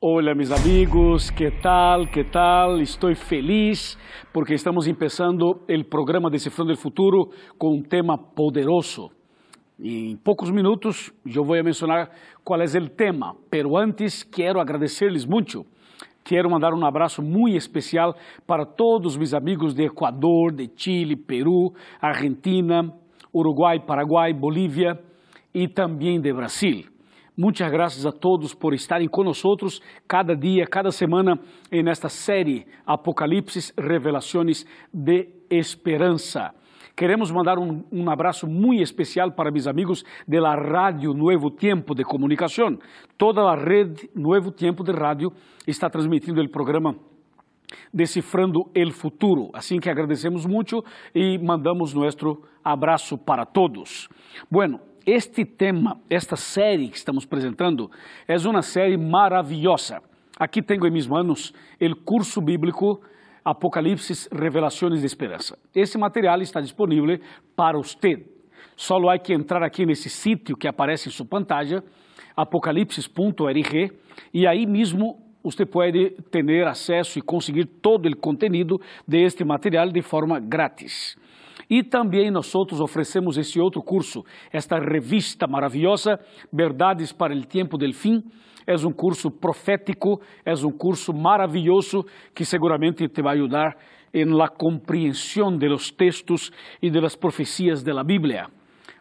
Olá, meus amigos, que tal? Que tal? Estou feliz porque estamos começando o programa Decifrando o Futuro com um tema poderoso. Em poucos minutos eu vou mencionar qual é o tema, pero antes quero agradecer-lhes muito. Quero mandar um abraço muito especial para todos meus amigos de Equador, de Chile, Peru, Argentina, Uruguai, Paraguai, Bolívia e também de Brasil. Muitas graças a todos por estarem conosco cada dia, cada semana nesta série Apocalipse, Revelações de Esperança. Queremos mandar um, um, abraço muito especial para meus amigos da Rádio Nuevo Tempo de Comunicação. Toda a rede Nuevo Tempo de Rádio está transmitindo o programa Decifrando el Futuro. Assim que agradecemos muito e mandamos nosso abraço para todos. Bueno, este tema, esta série que estamos apresentando, é uma série maravilhosa. Aqui tenho em minhas mãos o curso bíblico Apocalipse, Revelações de Esperança. Esse material está disponível para você. Só há que entrar aqui nesse sítio que aparece em sua pantalla, apocalipsis.org, e aí mesmo você pode ter acesso e conseguir todo o conteúdo deste material de forma grátis. E também nós outros oferecemos esse outro curso, esta revista maravilhosa, Verdades para o Tempo del Fim. É um curso profético, é um curso maravilhoso que seguramente te vai ajudar em la compreensão de los textos e de las profecias de la Bíblia.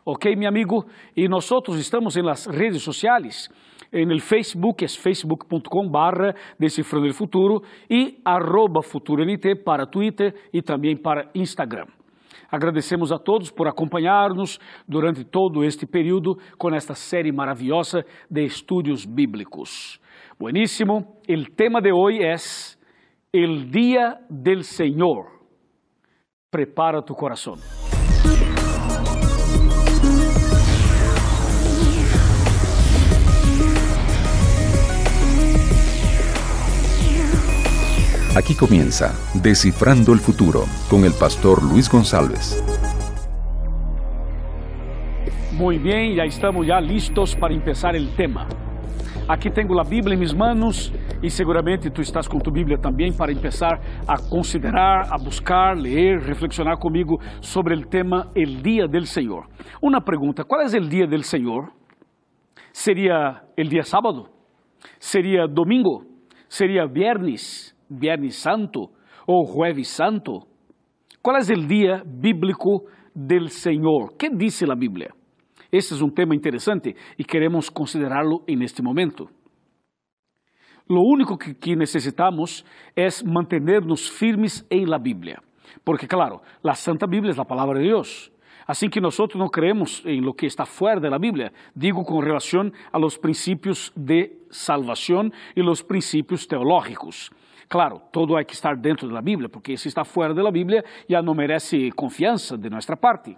Ok, meu amigo? E nós estamos em las redes sociais. En el Facebook es facebook.com barra Decifrando el Futuro e arroba FuturoNT para Twitter e também para Instagram. Agradecemos a todos por acompanhar-nos durante todo este período com esta série maravilhosa de estudos bíblicos. Bueníssimo. O tema de hoje é El Dia del Senhor. Prepara tu coração. Aquí comienza Descifrando el Futuro con el pastor Luis González. Muy bien, ya estamos ya listos para empezar el tema. Aqui tenho a Bíblia em minhas mãos e seguramente tu estás com tu Bíblia também para começar a considerar, a buscar, ler, reflexionar comigo sobre o tema El Dia del Senhor. Uma pergunta: qual é o Dia del Senhor? Seria o dia sábado? Seria domingo? Seria viernes? Viernes Santo ou Jueves Santo? Qual é o dia bíblico del Senhor? Que diz a Bíblia? Este é um tema interessante e queremos considerá-lo em este momento. Lo único que, que necessitamos é manter-nos firmes em la Bíblia. Porque, claro, la Santa Bíblia é a palavra de Deus. Assim que nós não creemos em lo que está fora da Bíblia, digo com relação a los princípios de salvação e los princípios teológicos. Claro, todo hay que estar dentro de la Biblia, porque si está fuera de la Biblia ya no merece confianza de nuestra parte.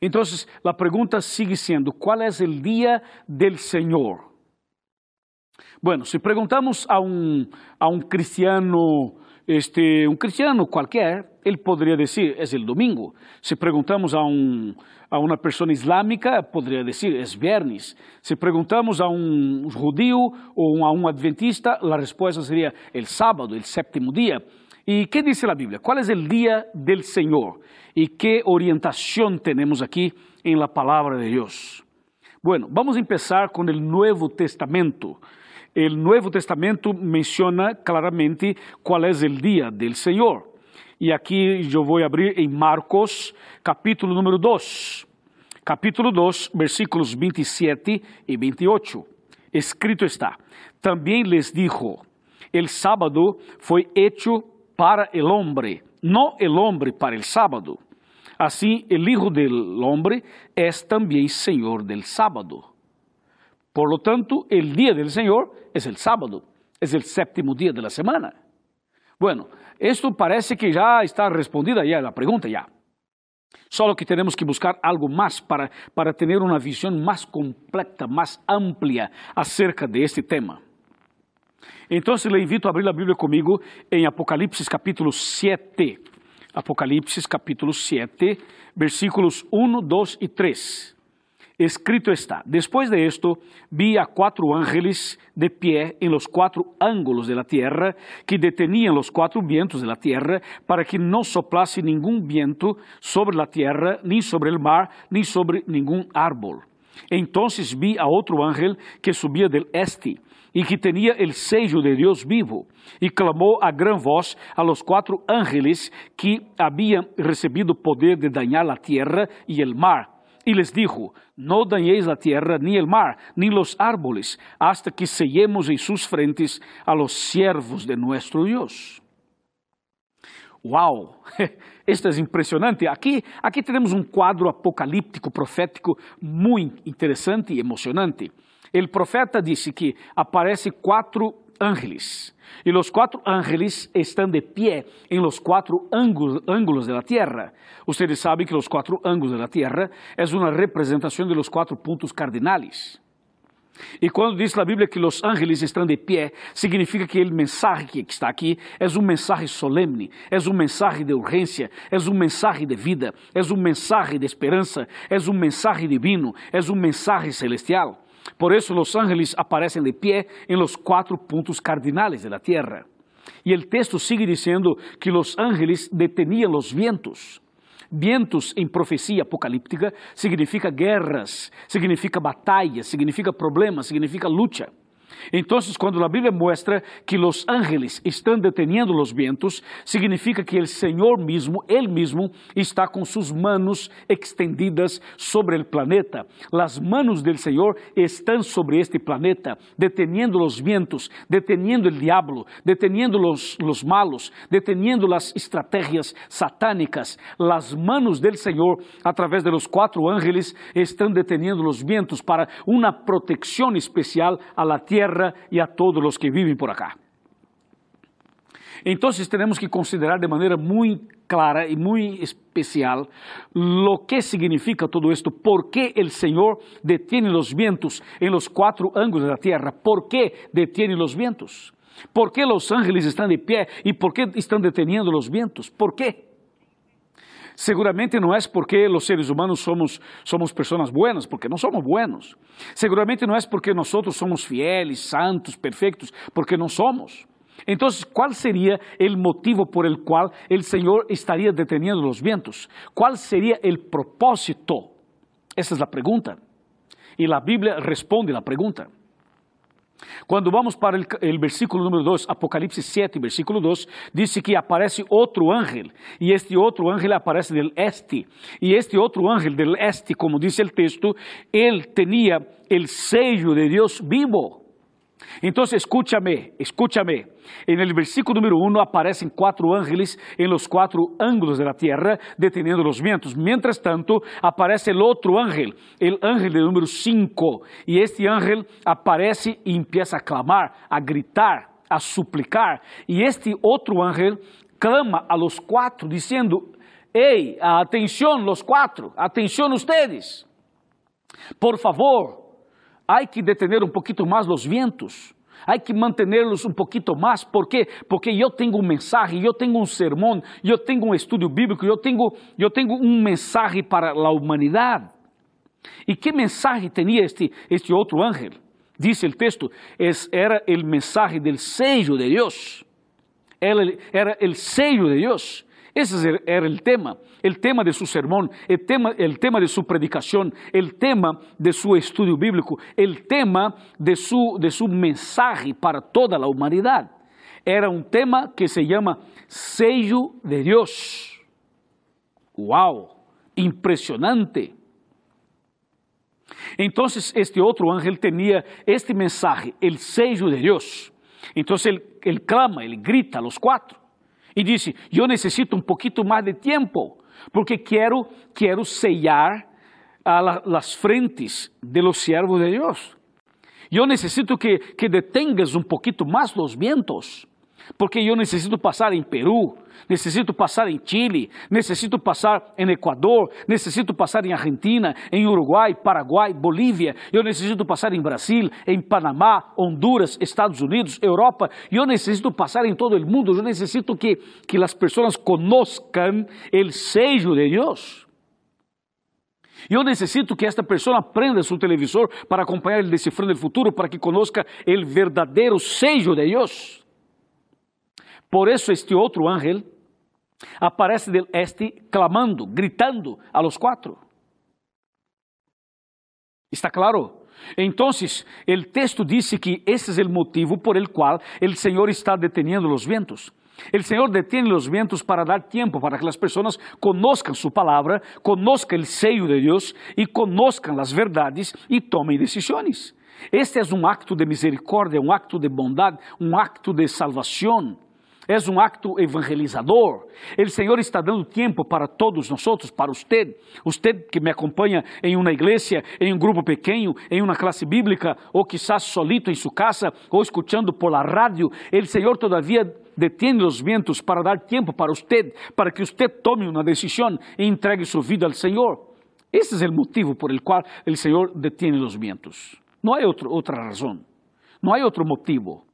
Entonces, la pregunta sigue siendo, ¿cuál es el día del Señor? Bueno, si preguntamos a un, a un cristiano, este, un cristiano cualquier, ele poderia dizer é o domingo. Se perguntamos a, um, a uma pessoa islâmica, poderia dizer é viernes. Se perguntamos a um judío ou a um adventista, a resposta seria o sábado, o sétimo dia. E que diz a Bíblia? Qual é o dia del Senhor? E que orientação temos aqui em la palavra de Deus? Bueno, vamos começar com o Novo Testamento. O Novo Testamento menciona claramente qual é o dia del Senhor. E aqui eu vou abrir em Marcos, capítulo número 2. Capítulo 2, versículos 27 e 28. Escrito está: Também les dijo: El sábado foi hecho para el hombre, no el hombre para el sábado. Assim, el Hijo del Hombre es também Senhor del sábado. Por lo tanto, el día del Señor es el sábado, es el séptimo día de la semana. Bueno, esto parece que já está respondida ya la pregunta ya. Solo que tenemos que buscar algo más para, para tener una visión más completa, más amplia acerca de este tema. Entonces le invito a abrir la Biblia conmigo en Apocalipsis capítulo 7. Apocalipsis capítulo 7, versículos 1, 2 y 3. Escrito está, después de esto vi a cuatro ángeles de pie en los cuatro ángulos de la tierra, que detenían los cuatro vientos de la tierra, para que no soplase ningún viento sobre la tierra, ni sobre el mar, ni sobre ningún árbol. Entonces vi a otro ángel que subía del este, y que tenía el sello de Dios vivo, y clamó a gran voz a los cuatro ángeles que habían recibido poder de dañar la tierra y el mar y les dijo, no dañéis la tierra, ni el mar, ni los árboles, hasta que sellemos en sus frentes a los siervos de nuestro Dios. ¡Wow! Esto es impresionante. Aqui, aqui temos um quadro apocalíptico, profético, muito interessante e emocionante. O profeta disse que aparece quatro ángeles. Y los cuatro ángeles están de pie en los cuatro ángulos de la tierra. Ustedes saben que los cuatro ángulos de la tierra es una representación de los cuatro puntos cardinales. E quando diz a Bíblia que os ángeles estão de pé, significa que o mensagem que está aqui é um mensagem solene, é um mensagem de urgência, é um mensagem de vida, é um mensagem de esperança, é um mensagem divino, é um mensagem celestial. Por eso los ángeles aparecen de pie en los cuatro puntos cardinales de la tierra. Y el texto sigue diciendo que los ángeles detenían los vientos. Vientos em profecia apocalíptica significa guerras, significa batalhas, significa problemas, significa luta. Entonces, cuando la Biblia muestra que los ángeles están deteniendo los vientos, significa que el Señor mismo, Él mismo, está con sus manos extendidas sobre el planeta. Las manos del Señor están sobre este planeta, deteniendo los vientos, deteniendo el diablo, deteniendo los, los malos, deteniendo las estrategias satánicas. Las manos del Señor, a través de los cuatro ángeles, están deteniendo los vientos para una protección especial a la tierra e a todos os que vivem por acá. Então, temos que considerar de maneira muito clara e muito especial lo que significa todo esto, por que o Senhor detiene os vientos em los quatro ângulos da terra, por que detiene os vientos, por que os ángeles estão de pé e por que estão deteniendo os vientos, por quê? Seguramente não é porque os seres humanos somos, somos pessoas buenas, porque não somos buenos. Seguramente não é porque nós somos fieles, santos, perfeitos, porque não somos. Então, qual seria o motivo por el qual o Senhor estaria deteniendo os vientos? Qual seria o propósito? Essa é a pergunta. E a Bíblia responde a pergunta. Quando vamos para o versículo número 2, Apocalipse 7, versículo 2, diz que aparece outro ángel, e este outro ángel aparece del este, e este outro ángel del este, como diz o texto, ele tinha o sello de Deus vivo. Então, escúchame, escúchame. En el versículo número uno aparecen cuatro ángeles en los cuatro ángulos de la tierra deteniendo los vientos. Mientras tanto, aparece el otro ángel, el ángel número cinco. Y este ángel aparece y empieza a clamar, a gritar, a suplicar. Y este otro ángel clama a los cuatro diciendo, hey, atención los cuatro, atención ustedes. Por favor, hay que detener un poquito más los vientos. Hay que mantenerlos un poquito más. ¿Por qué? Porque yo tengo un mensaje, yo tengo un sermón, yo tengo un estudio bíblico, yo tengo, yo tengo un mensaje para la humanidad. ¿Y qué mensaje tenía este, este otro ángel? Dice el texto, es, era el mensaje del sello de Dios. Era, era el sello de Dios. Ese era el tema, el tema de su sermón, el tema, el tema de su predicación, el tema de su estudio bíblico, el tema de su, de su mensaje para toda la humanidad. Era un tema que se llama sello de Dios. ¡Wow! Impresionante. Entonces este otro ángel tenía este mensaje, el sello de Dios. Entonces él, él clama, él grita a los cuatro. E disse: Eu necessito um pouquinho mais de tempo, porque quero, quero sellar a la, las frentes de los siervos de Deus. Eu necessito que, que detengas um pouquinho mais os vientos porque eu necessito passar em Peru, necessito passar em Chile, necessito passar em Equador, necessito passar em Argentina, em Uruguai, Paraguai, Bolívia, eu necessito passar em Brasil, em Panamá, Honduras, Estados Unidos, Europa, eu necessito passar em todo o mundo, eu necessito que, que as pessoas conozcan o sello de Deus. Eu necessito que esta pessoa aprenda seu televisor para acompanhar o decifrando do futuro, para que conozca o verdadeiro sello de Deus. Por isso este outro ángel aparece del este clamando, gritando a los quatro. ¿Está claro? Então, o texto diz que esse é o motivo por el qual o Senhor está deteniendo os ventos. O Senhor detiene os ventos para dar tempo para que as pessoas conozcan su palavra, conozcan o sello de Deus e conozcan as verdades e tomem decisões. Este é um acto de misericórdia, um acto de bondade, um acto de salvação. É um acto evangelizador. O Senhor está dando tempo para todos nós, para você, você que me acompanha em uma igreja, em um grupo pequeno, em uma classe bíblica, ou quizás solito em sua casa, ou escutando por la rádio. O Senhor todavia detém os ventos para dar tempo para você, para que você tome uma decisão e entregue sua vida ao Senhor. Esse é o motivo por el qual o Senhor detém os ventos. Não há outra razão. Não há outro motivo.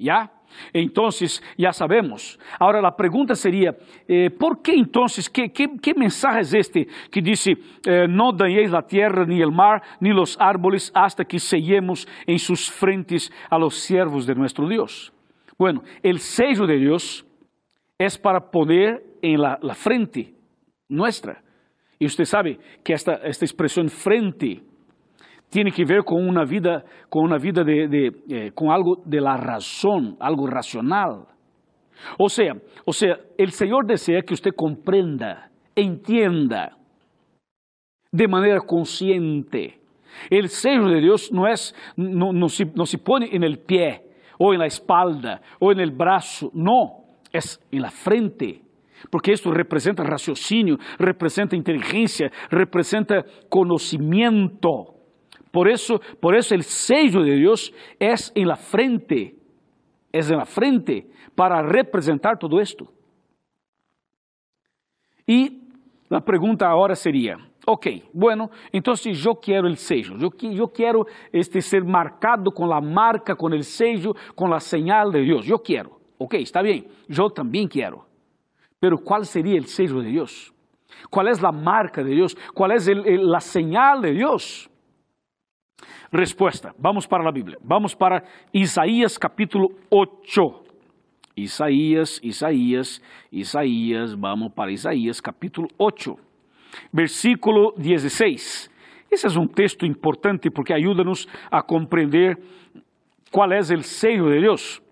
¿Ya? Entonces, ya sabemos. Ahora la pregunta sería, eh, ¿por qué entonces, qué, qué, qué, mensaje es este que dice, eh, no dañéis la tierra, ni el mar, ni los árboles, hasta que sellemos en sus frentes a los siervos de nuestro Dios? Bueno, el sello de Dios es para poner en la, la frente nuestra. Y usted sabe que esta, esta expresión frente tiene que ver con una vida, con una vida de, de eh, con algo de la razón, algo racional. O sea, o sea, el Señor desea que usted comprenda, entienda de manera consciente. El sello de Dios no es, no, no, se, no se pone en el pie, o en la espalda, o en el brazo, no, es en la frente. Porque esto representa raciocinio, representa inteligencia, representa conocimiento. Por eso, por eso el sello de Dios es en la frente, es en la frente para representar todo esto. Y la pregunta ahora sería, ok, bueno, entonces yo quiero el sello, yo, yo quiero este, ser marcado con la marca, con el sello, con la señal de Dios, yo quiero, ok, está bien, yo también quiero, pero ¿cuál sería el sello de Dios? ¿Cuál es la marca de Dios? ¿Cuál es la señal de Dios? Respuesta, vamos para a Bíblia. Vamos para Isaías capítulo 8. Isaías, Isaías, Isaías, vamos para Isaías capítulo 8, versículo 16. Esse é um texto importante porque ajuda-nos a compreender qual é o seio de Deus.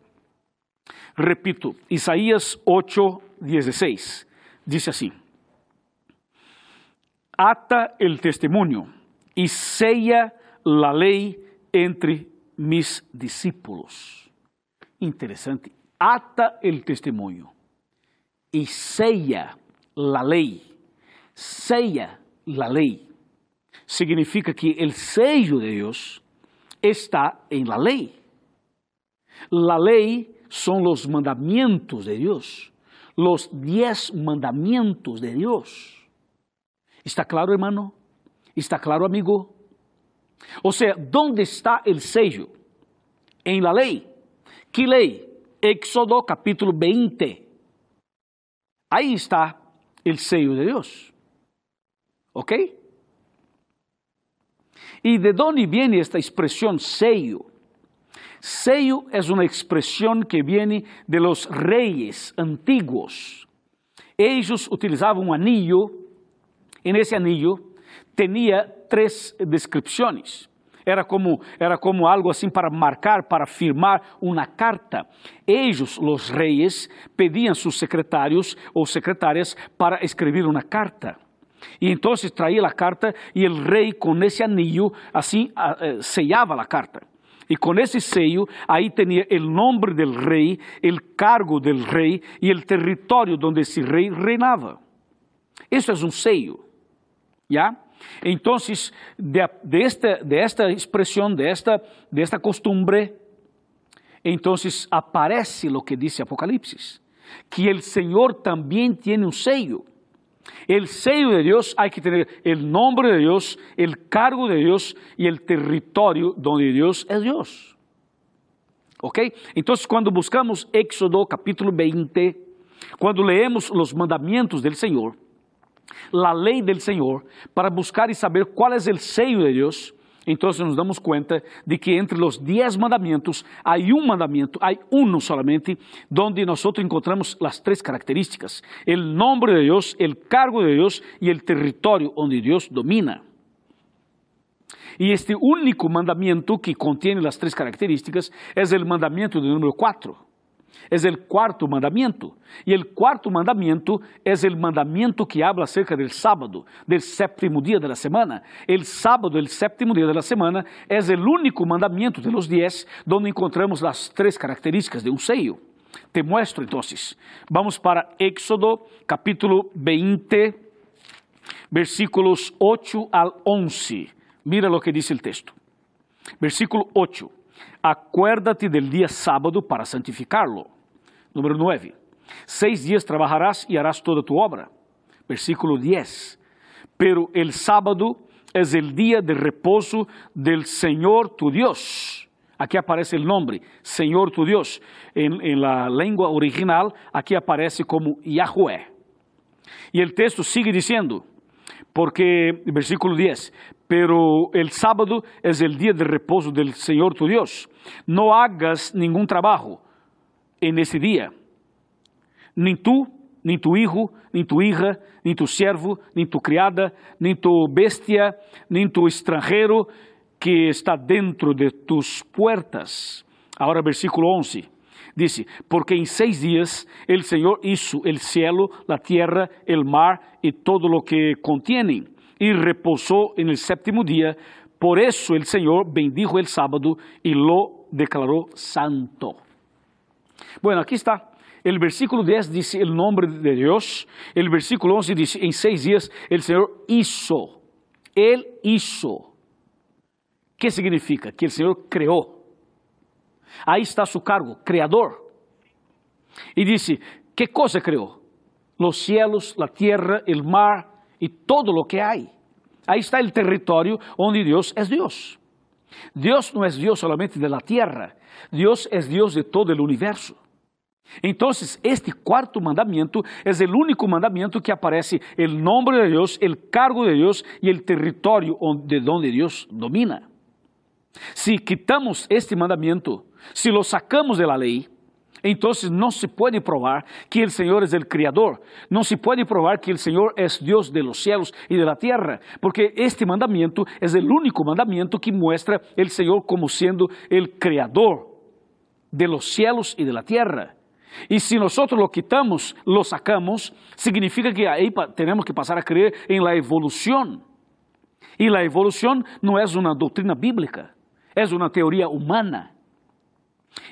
Repito, Isaías 8, 16. Dice assim: Ata el testemunho e sella la lei entre mis discípulos. Interessante. Ata el testemunho e sella la lei. Sella la lei. Significa que el sello de Deus está em la lei. La lei são os mandamentos de Deus, los diez mandamentos de Deus. ¿Está claro, hermano? ¿Está claro, amigo? O sea, ¿dónde está el sello? En la ley. ¿Qué ley? Éxodo capítulo 20. Ahí está el sello de Dios. ¿Ok? ¿Y de dónde viene esta expresión sello? Sello es una expresión que viene de los reyes antiguos. Ellos utilizaban un anillo, en ese anillo tenía três descrições. Era como, era como algo assim para marcar, para firmar uma carta. Eles, os reis, pediam seus secretários ou secretárias para escrever uma carta. E então traía a carta e o rei com esse anillo assim eh, sellava a carta. E com esse sello, aí tinha o nome do rei, o cargo do rei e o território onde esse rei reinava. Isso é um sello. ¿Ya? Entonces, de, esta, de esta expresión, de esta, de esta costumbre, entonces aparece lo que dice Apocalipsis, que el Señor también tiene un sello. El sello de Dios hay que tener el nombre de Dios, el cargo de Dios y el territorio donde Dios es Dios. ¿Ok? Entonces cuando buscamos Éxodo capítulo 20, cuando leemos los mandamientos del Señor, la ley del Señor, para buscar y saber cuál es el sello de Dios, entonces nos damos cuenta de que entre los diez mandamientos hay un mandamiento, hay uno solamente, donde nosotros encontramos las tres características, el nombre de Dios, el cargo de Dios y el territorio donde Dios domina. Y este único mandamiento que contiene las tres características es el mandamiento de número cuatro. Es el cuarto mandamiento. Y el cuarto mandamiento es el mandamiento que habla acerca del sábado, del séptimo día de la semana. El sábado, el séptimo día de la semana, es el único mandamiento de los diez donde encontramos las tres características de un sello. Te muestro entonces. Vamos para Éxodo capítulo 20, versículos 8 al 11. Mira lo que dice el texto. Versículo 8. Acuérdate del día sábado para santificarlo. Número 9. Seis días trabajarás y harás toda tu obra. Versículo 10. Pero el sábado es el día de reposo del Señor tu Dios. Aquí aparece el nombre, Señor tu Dios. En, en la lengua original, aquí aparece como Yahweh. Y el texto sigue diciendo, porque, versículo 10, pero el sábado es el día de reposo del Señor tu Dios. No hagas ningún trabajo en ese día, ni tú, ni tu hijo, ni tu hija, ni tu siervo, ni tu criada, ni tu bestia, ni tu extranjero que está dentro de tus puertas. Ahora versículo 11. Dice, porque en seis días el Señor hizo el cielo, la tierra, el mar y todo lo que contienen, y reposó en el séptimo día. Por eso el Señor bendijo el sábado y lo declaró santo. Bueno, aquí está. El versículo 10 dice el nombre de Dios. El versículo 11 dice, en seis días el Señor hizo. Él hizo. ¿Qué significa? Que el Señor creó. Ahí está su cargo, creador. Y dice, ¿qué cosa creó? Los cielos, la tierra, el mar y todo lo que hay. Ahí está el territorio donde Dios es Dios. Dios no es Dios solamente de la tierra, Dios es Dios de todo el universo. Entonces, este cuarto mandamiento es el único mandamiento que aparece el nombre de Dios, el cargo de Dios y el territorio de donde Dios domina. Si quitamos este mandamiento, si lo sacamos de la ley, entonces no se puede probar que el Señor es el Creador, no se puede probar que el Señor es Dios de los cielos y de la tierra, porque este mandamiento es el único mandamiento que muestra el Señor como siendo el Creador de los cielos y de la tierra. Y si nosotros lo quitamos, lo sacamos, significa que ahí tenemos que pasar a creer en la evolución. Y la evolución no es una doctrina bíblica, es una teoría humana.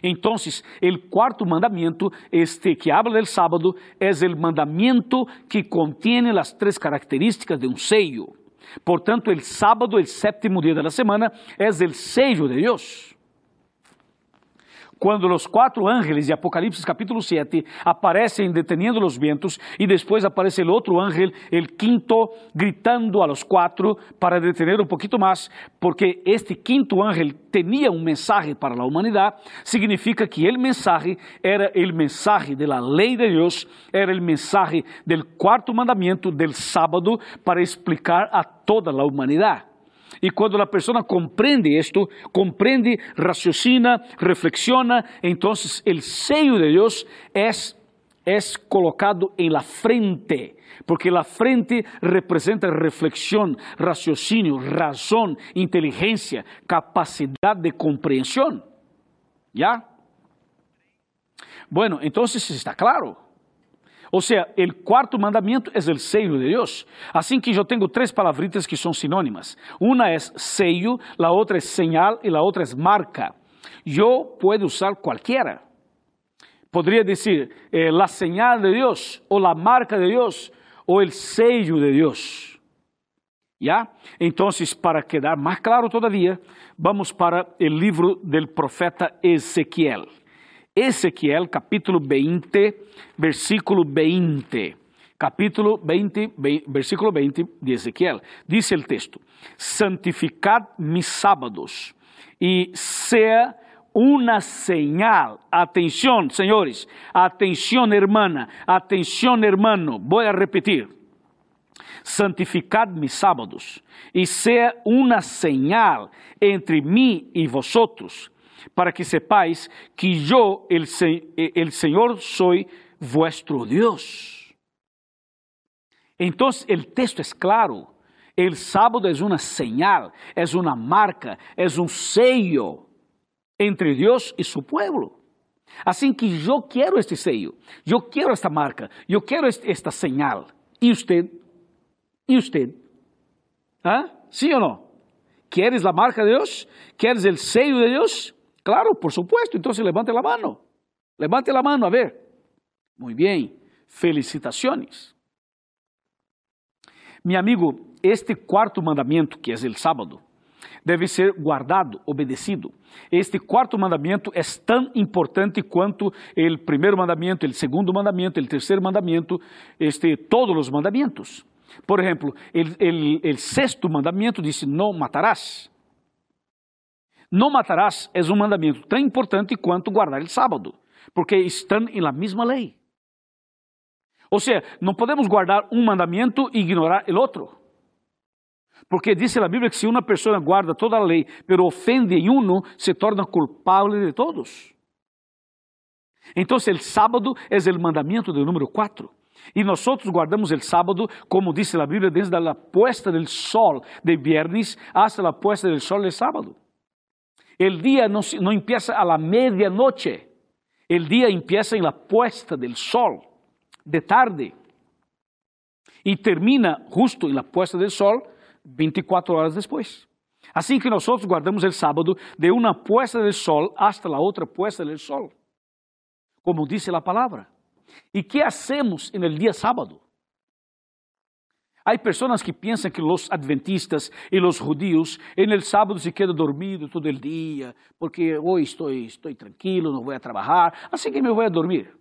Entonces, el cuarto mandamiento, este que habla del sábado, es el mandamiento que contiene las tres características de un sello. Por tanto, el sábado, el séptimo día de semana, es el sello de Dios. Quando os quatro ángeles de Apocalipse capítulo 7 aparecem deteniendo os ventos e depois aparece o outro ángel, o quinto, gritando a los quatro para detener um pouquinho mais, porque este quinto ángel tinha um mensagem para a humanidade, significa que o mensagem era o mensagem da lei de Deus, era o mensagem do quarto mandamento del sábado para explicar a toda a humanidade. E quando a pessoa compreende isto, compreende, raciocina, reflexiona, então o seio de Deus é, é colocado em la frente, porque la frente representa reflexão, raciocínio, razão, inteligência, capacidade de compreensão. ¿Ya? Bueno, então está claro. Ou seja, o quarto mandamento é o sello de Deus. Assim que eu tenho três palavritas que são sinônimas. Uma é sello, a outra é señal e a outra é marca. Eu posso usar qualquer. Poderia dizer eh, la señal de Deus, ou la marca de Deus, ou el sello de Deus. ¿Ya? Então, para quedar mais claro todavia, vamos para o livro del profeta Ezequiel. Ezequiel capítulo 20, versículo 20. Capítulo 20, versículo 20 de Ezequiel. Dice el texto: Santificad mis sábados y sea una señal. Atención, señores. Atención, hermana. Atención, hermano. Voy a repetir. santificad mis sábados, y sea una señal entre mí y vosotros, para que sepáis que yo, el, el Señor, soy vuestro Dios. Entonces el texto es claro. El sábado es una señal, es una marca, es un sello entre Dios y su pueblo. Assim que eu quero este sello, eu quero esta marca, eu quero esta señal. E você? E você? ¿Ah? ¿Sí ou não? ¿Quieres a marca de Deus? ¿Quieres o sello de Deus? Claro, por supuesto. Então levante a mano. Levante a mano, a ver. Muito bem. Felicitações. Meu amigo, este quarto mandamento, que é o sábado, deve ser guardado, obedecido. Este quarto mandamento é tão importante quanto o primeiro mandamento, o segundo mandamento, o terceiro mandamento, este, todos os mandamentos. Por exemplo, o sexto mandamento diz: Não matarás. Não matarás é um mandamento tão importante quanto guardar o sábado, porque estão em la mesma lei. Ou seja, não podemos guardar um mandamento e ignorar o outro. Porque diz a Bíblia que se uma pessoa guarda toda a lei, pero ofende em uno, se torna culpável de todos. Então, o sábado é o mandamento do número 4. E nós guardamos o sábado, como diz a Bíblia, desde a puesta del sol de viernes hasta la puesta del sol de sábado. El día no, empieza a la medianoche, el día empieza en la puesta del sol de tarde e termina justo em la puesta del sol 24 horas depois. Assim que nós guardamos o sábado de uma puesta del sol hasta la outra puesta del sol, como diz a palavra. E que hacemos en el día sábado? Há pessoas que pensam que os adventistas e os judíos el sábado se quedam dormidos todo el dia, porque hoje estou, estou tranquilo, não vou a assim que me vou a dormir.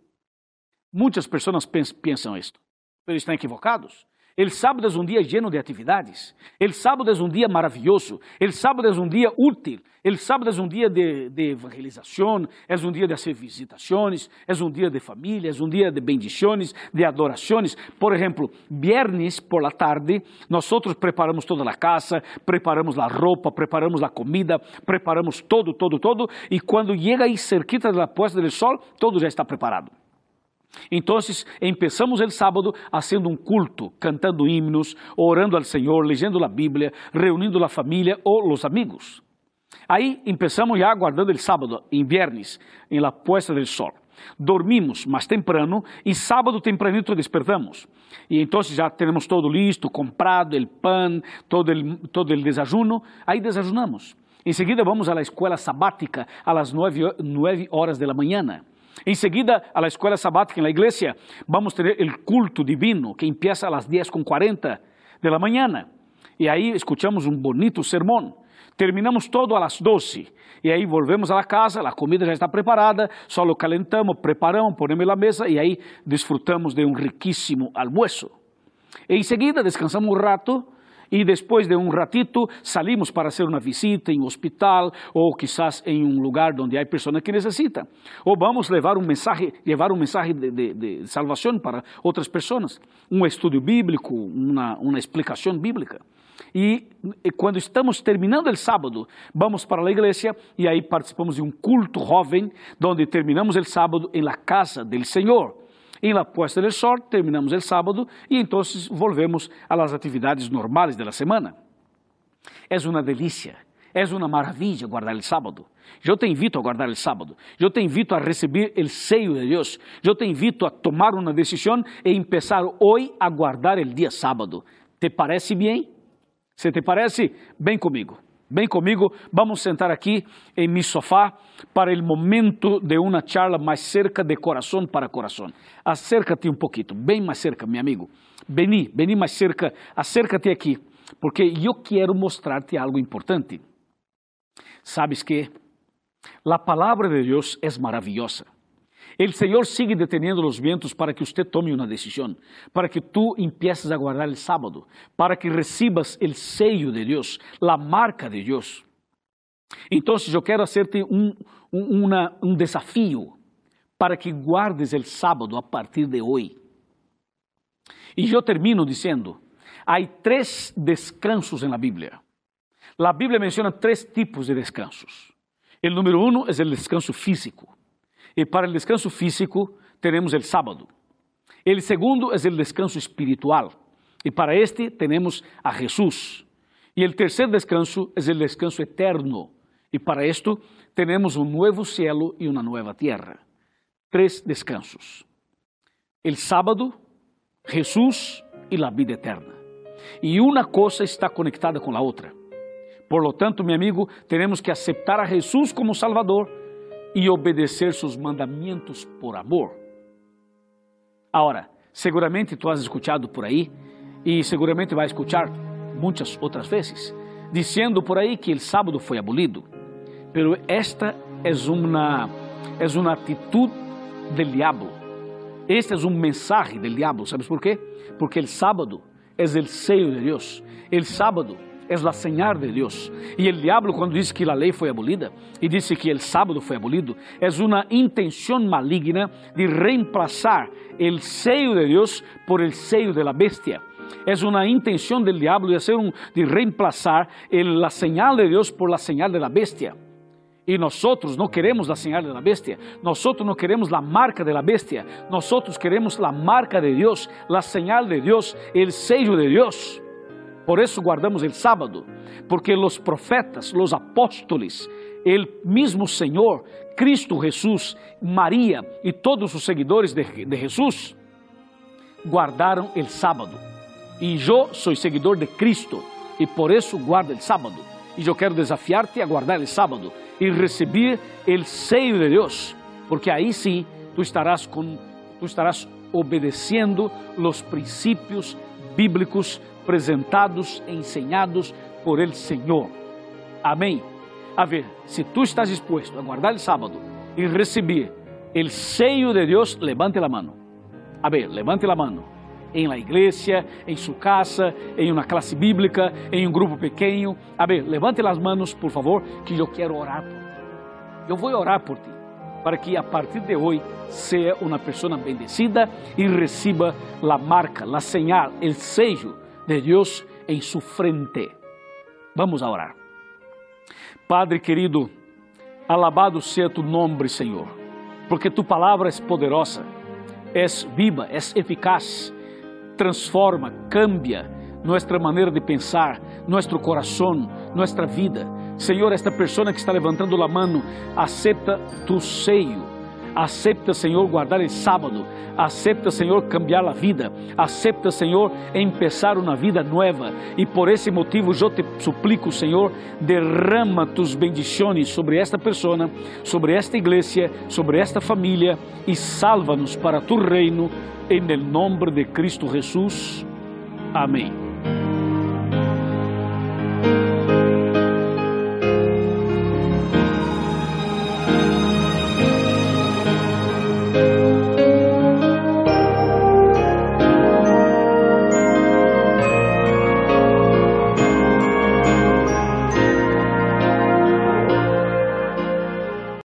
Muitas pessoas pensam isto, mas estão equivocados. El sábado é um dia lleno de atividades. El sábado é um dia maravilhoso. El sábado é um dia útil. El sábado é um dia de, de evangelização. É um dia de fazer visitações. É um dia de família. É um dia de bendições, de adorações. Por exemplo, viernes por la tarde, nós preparamos toda a casa, preparamos a roupa, preparamos a comida, preparamos todo, todo, todo. E quando chega aí cerquita da puesta do sol, todo já está preparado. Então, empezamos o sábado fazendo um culto, cantando himnos, orando ao Senhor, leyendo a Bíblia, reunindo a família ou os amigos. Aí empezamos já guardando o sábado, em viernes, em la puesta del sol. Dormimos mais temprano e sábado tempranito despertamos. E então já temos todo listo, comprado, o pan, todo o todo el desayuno. Aí desayunamos. Em seguida vamos à escola sabática nueve, nueve horas da manhã. Em seguida, a la escuela sabática en la iglesia, vamos tener el culto divino que empieza a las 10.40 de la mañana. E aí escuchamos um bonito sermão. Terminamos todo a las 12. E aí volvemos a la casa, a comida já está preparada, só calentamos, preparamos, ponemos na mesa e aí desfrutamos de um riquíssimo almuerzo. E em seguida descansamos um rato e depois de um ratito salimos para fazer uma visita em um hospital ou quizás em um lugar onde há pessoas que necessitam. Ou vamos levar um mensagem, levar um mensagem de, de, de para outras pessoas, um estudo bíblico, uma, explicação bíblica. E, e quando estamos terminando o sábado, vamos para a igreja e aí participamos de um culto jovem, onde terminamos o sábado em la casa del Senhor. Em la puesta del sol, terminamos el sábado e então volvemos a atividades normales de la semana. É uma delícia, é uma maravilha guardar o sábado. Eu te invito a guardar o sábado. Eu te invito a receber o seio de Deus. Eu te invito a tomar uma decisão e empezar hoje a guardar o dia sábado. ¿Te parece bem? Se te parece, vem comigo. Vem comigo, vamos sentar aqui em meu sofá para o momento de uma charla mais cerca de coração para coração. Acércate um pouquinho, bem mais cerca, meu amigo. Vení, vení mais cerca, acércate aqui, porque eu quero mostrar-te algo importante. Sabes que a palavra de Deus é maravilhosa. El Señor sigue deteniendo los vientos para que usted tome una decisión, para que tú empieces a guardar el sábado, para que recibas el sello de Dios, la marca de Dios. Entonces yo quiero hacerte un, un, desafío para que guardes el sábado a partir de hoy. E eu termino dizendo: há três descansos na Bíblia. A Bíblia menciona três tipos de descansos. O número um é o descanso físico. E para o descanso físico, temos o sábado. O segundo é o descanso espiritual. E para este, temos a Jesus. E o terceiro descanso é o descanso eterno. E para isto, temos um novo cielo e uma nova terra. Três descansos. O sábado, Jesus e a vida eterna. E uma coisa está conectada com a outra. Por lo tanto, meu amigo, teremos que aceitar a Jesus como Salvador e obedecer seus mandamentos por amor. Agora, seguramente tu has escuchado por aí e seguramente vai escuchar muitas outras vezes, dizendo por aí que o sábado foi abolido. Pero esta é uma é uma atitude do diabo. Este é um mensagem do diabo, ¿sabes por quê? Porque o sábado é o seio de Deus. O sábado é a señal de Deus. E o diabo, quando disse que a lei foi abolida e disse que o sábado foi abolido, é uma intenção maligna de reemplazar o seio de Deus por el seio de la bestia. É uma intenção del diabo de, hacer de reemplazar la señal de Deus por la señal de la bestia. E nós não queremos a señal de la bestia, nós não queremos a marca de la bestia, nós queremos a marca de Deus, a señal de Deus, el sello de Deus. Por isso guardamos o sábado, porque os profetas, os apóstolos, o mesmo Senhor, Cristo Jesus, Maria e todos os seguidores de, de Jesus guardaram o sábado. E eu sou seguidor de Cristo e por isso guardo o sábado. E eu quero desafiar-te a guardar o sábado e receber o seio de Deus, porque aí sim tu estarás com tu estarás obedecendo os princípios bíblicos apresentados ensinados por el Senhor. Amém. A ver, se tu estás disposto a guardar o sábado e receber o seio de Deus, levante a mão. A ver, levante a mão. Em la igreja, em sua casa, em uma classe bíblica, em um grupo pequeno. A ver, levante as mãos, por favor, que eu quero orar por ti. Eu vou orar por ti, para que a partir de hoje seja uma pessoa bendecida e receba a marca, a señal, o sello de Deus em sua frente. Vamos a orar. Padre querido, alabado seja tu nome, Senhor, porque tu palavra é poderosa, é viva, é eficaz, transforma, cambia nossa maneira de pensar, nosso coração, nossa vida. Senhor, esta pessoa que está levantando a mão, aceita tu seio Acepta, Senhor, guardar o sábado. Acepta, Senhor, cambiar a vida. Acepta, Senhor, empezar uma vida nova. E por esse motivo eu te suplico, Senhor, derrama tus bendições sobre esta pessoa, sobre esta igreja, sobre esta família e salva-nos para tu reino, em nome de Cristo Jesus. Amém.